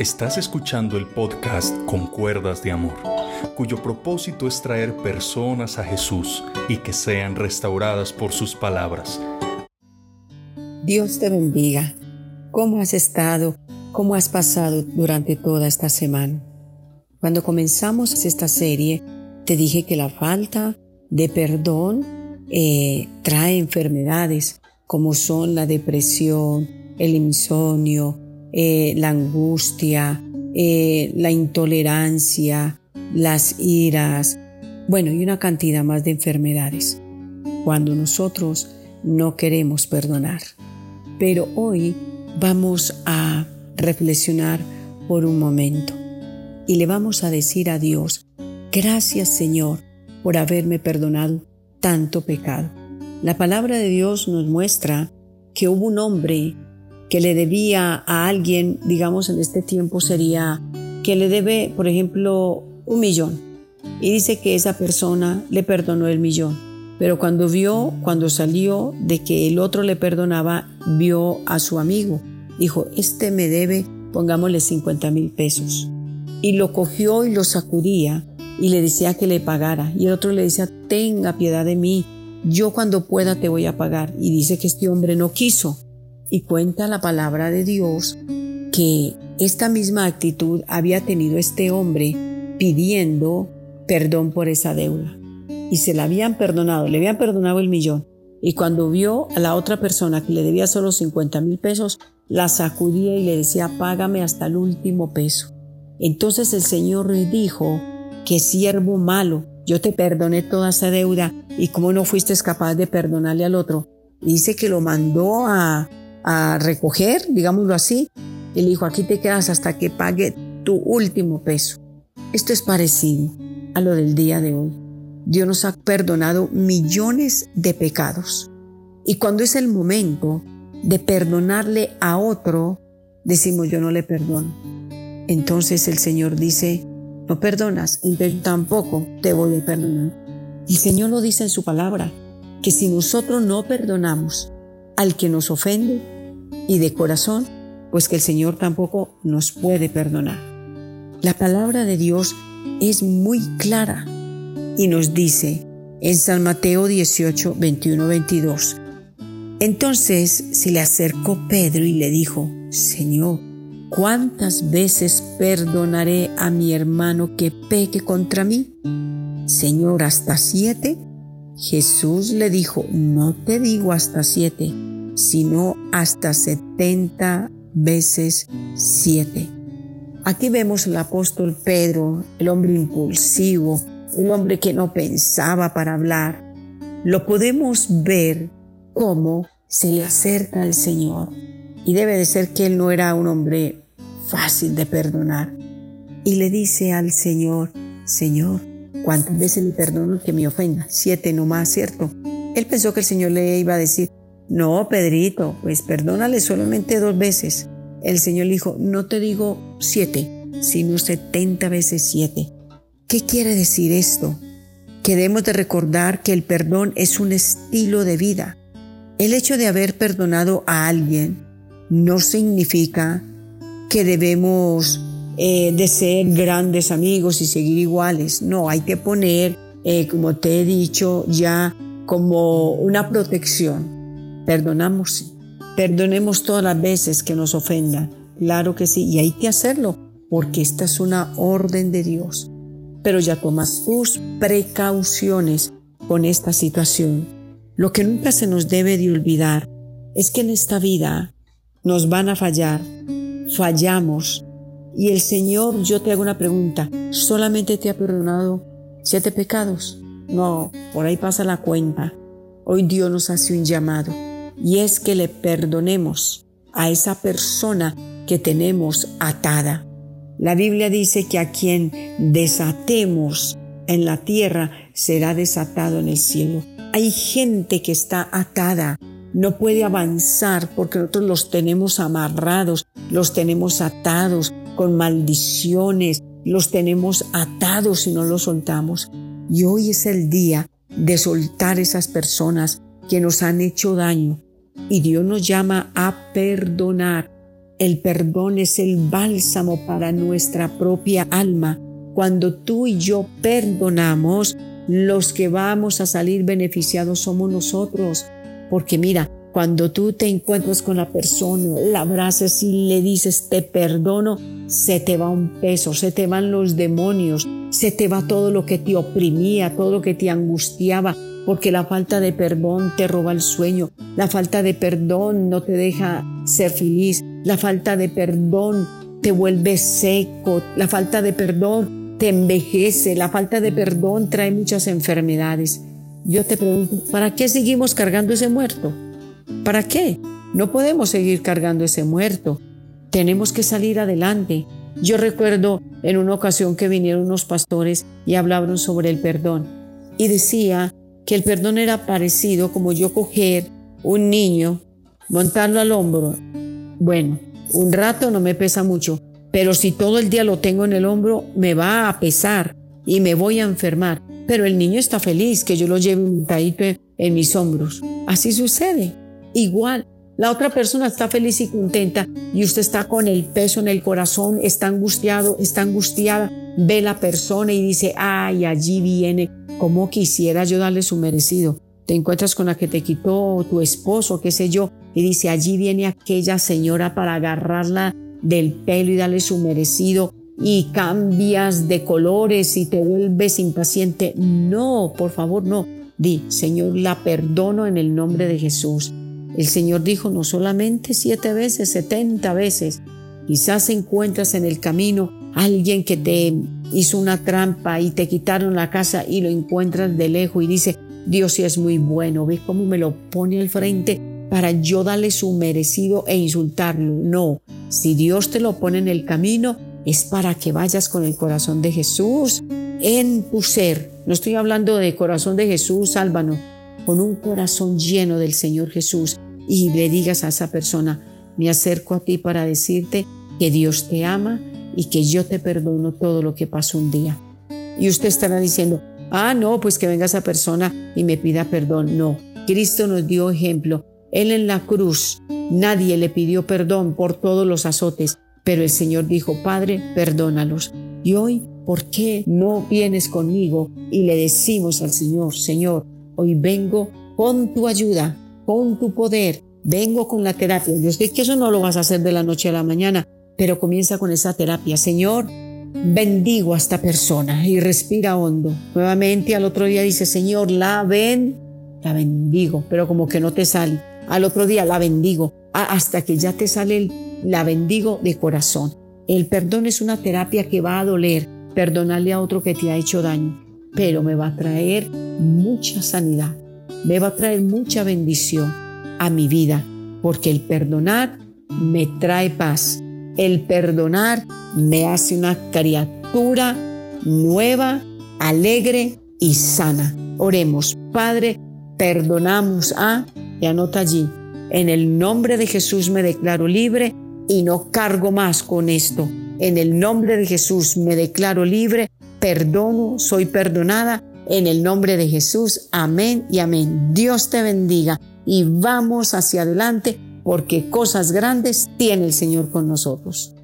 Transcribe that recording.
Estás escuchando el podcast Con Cuerdas de Amor, cuyo propósito es traer personas a Jesús y que sean restauradas por sus palabras. Dios te bendiga. ¿Cómo has estado? ¿Cómo has pasado durante toda esta semana? Cuando comenzamos esta serie, te dije que la falta de perdón eh, trae enfermedades como son la depresión, el insomnio, eh, la angustia, eh, la intolerancia, las iras, bueno, y una cantidad más de enfermedades, cuando nosotros no queremos perdonar. Pero hoy vamos a reflexionar por un momento y le vamos a decir a Dios, gracias Señor por haberme perdonado tanto pecado. La palabra de Dios nos muestra que hubo un hombre que le debía a alguien, digamos en este tiempo sería que le debe, por ejemplo, un millón. Y dice que esa persona le perdonó el millón. Pero cuando vio, cuando salió de que el otro le perdonaba, vio a su amigo. Dijo, este me debe, pongámosle 50 mil pesos. Y lo cogió y lo sacudía y le decía que le pagara. Y el otro le decía, tenga piedad de mí, yo cuando pueda te voy a pagar. Y dice que este hombre no quiso. Y cuenta la palabra de Dios que esta misma actitud había tenido este hombre pidiendo perdón por esa deuda. Y se la habían perdonado, le habían perdonado el millón. Y cuando vio a la otra persona que le debía solo 50 mil pesos, la sacudía y le decía, págame hasta el último peso. Entonces el Señor le dijo, que siervo malo, yo te perdoné toda esa deuda y cómo no fuiste capaz de perdonarle al otro. dice que lo mandó a, a recoger, digámoslo así, y le dijo, aquí te quedas hasta que pague tu último peso. Esto es parecido a lo del día de hoy. Dios nos ha perdonado millones de pecados. Y cuando es el momento de perdonarle a otro, decimos yo no le perdono. Entonces el Señor dice, no perdonas, entonces tampoco te voy a perdonar. El Señor lo dice en su palabra, que si nosotros no perdonamos al que nos ofende y de corazón, pues que el Señor tampoco nos puede perdonar. La palabra de Dios es muy clara y nos dice en San Mateo 18, 21, 22. Entonces se le acercó Pedro y le dijo, Señor, ¿cuántas veces perdonaré a mi hermano que peque contra mí? Señor, hasta siete. Jesús le dijo, no te digo hasta siete, sino hasta setenta veces siete. Aquí vemos al apóstol Pedro, el hombre impulsivo, el hombre que no pensaba para hablar. Lo podemos ver cómo se le acerca al Señor. Y debe de ser que él no era un hombre fácil de perdonar. Y le dice al Señor, Señor, ¿cuántas veces le perdono que me ofenda? Siete nomás, ¿cierto? Él pensó que el Señor le iba a decir, no, Pedrito, pues perdónale solamente dos veces. El Señor le dijo, no te digo siete, sino setenta veces siete. ¿Qué quiere decir esto? Que debemos de recordar que el perdón es un estilo de vida. El hecho de haber perdonado a alguien no significa que debemos eh, de ser grandes amigos y seguir iguales. No, hay que poner, eh, como te he dicho, ya como una protección Perdonamos, perdonemos todas las veces que nos ofendan. Claro que sí, y hay que hacerlo, porque esta es una orden de Dios. Pero ya tomas tus precauciones con esta situación. Lo que nunca se nos debe de olvidar es que en esta vida nos van a fallar, fallamos. Y el Señor, yo te hago una pregunta, ¿solamente te ha perdonado siete pecados? No, por ahí pasa la cuenta. Hoy Dios nos hace un llamado y es que le perdonemos a esa persona que tenemos atada. La Biblia dice que a quien desatemos en la tierra será desatado en el cielo. Hay gente que está atada, no puede avanzar porque nosotros los tenemos amarrados, los tenemos atados con maldiciones, los tenemos atados y no los soltamos. Y hoy es el día de soltar esas personas que nos han hecho daño, y Dios nos llama a perdonar. El perdón es el bálsamo para nuestra propia alma. Cuando tú y yo perdonamos, los que vamos a salir beneficiados somos nosotros. Porque mira, cuando tú te encuentras con la persona, la abrazas y le dices te perdono, se te va un peso, se te van los demonios, se te va todo lo que te oprimía, todo lo que te angustiaba, porque la falta de perdón te roba el sueño, la falta de perdón no te deja ser feliz, la falta de perdón te vuelve seco, la falta de perdón te envejece, la falta de perdón trae muchas enfermedades. Yo te pregunto, ¿para qué seguimos cargando ese muerto? ¿Para qué? No podemos seguir cargando ese muerto. Tenemos que salir adelante. Yo recuerdo en una ocasión que vinieron unos pastores y hablaron sobre el perdón. Y decía que el perdón era parecido como yo coger un niño, montarlo al hombro. Bueno, un rato no me pesa mucho, pero si todo el día lo tengo en el hombro, me va a pesar y me voy a enfermar. Pero el niño está feliz que yo lo lleve montadito en mis hombros. Así sucede igual. La otra persona está feliz y contenta y usted está con el peso en el corazón, está angustiado, está angustiada, ve la persona y dice, ay, allí viene, como quisiera yo darle su merecido. Te encuentras con la que te quitó tu esposo, qué sé yo, y dice, allí viene aquella señora para agarrarla del pelo y darle su merecido y cambias de colores y te vuelves impaciente. No, por favor, no. Di, Señor, la perdono en el nombre de Jesús. El Señor dijo no solamente siete veces, setenta veces. Quizás encuentras en el camino alguien que te hizo una trampa y te quitaron la casa y lo encuentras de lejos y dice, Dios sí es muy bueno, ¿ves cómo me lo pone al frente para yo darle su merecido e insultarlo? No, si Dios te lo pone en el camino, es para que vayas con el corazón de Jesús en tu ser. No estoy hablando de corazón de Jesús, sálvanos con un corazón lleno del Señor Jesús y le digas a esa persona, me acerco a ti para decirte que Dios te ama y que yo te perdono todo lo que pasó un día. Y usted estará diciendo, ah, no, pues que venga esa persona y me pida perdón. No, Cristo nos dio ejemplo. Él en la cruz, nadie le pidió perdón por todos los azotes, pero el Señor dijo, Padre, perdónalos. Y hoy, ¿por qué no vienes conmigo y le decimos al Señor, Señor, Hoy vengo con tu ayuda, con tu poder, vengo con la terapia. Yo sé que eso no lo vas a hacer de la noche a la mañana, pero comienza con esa terapia. Señor, bendigo a esta persona y respira hondo. Nuevamente al otro día dice, Señor, la ven, la bendigo, pero como que no te sale. Al otro día la bendigo, hasta que ya te sale la bendigo de corazón. El perdón es una terapia que va a doler, perdonarle a otro que te ha hecho daño pero me va a traer mucha sanidad, me va a traer mucha bendición a mi vida, porque el perdonar me trae paz, el perdonar me hace una criatura nueva, alegre y sana. Oremos, Padre, perdonamos a, y anota allí, en el nombre de Jesús me declaro libre y no cargo más con esto. En el nombre de Jesús me declaro libre perdono, soy perdonada. En el nombre de Jesús, amén y amén. Dios te bendiga y vamos hacia adelante porque cosas grandes tiene el Señor con nosotros.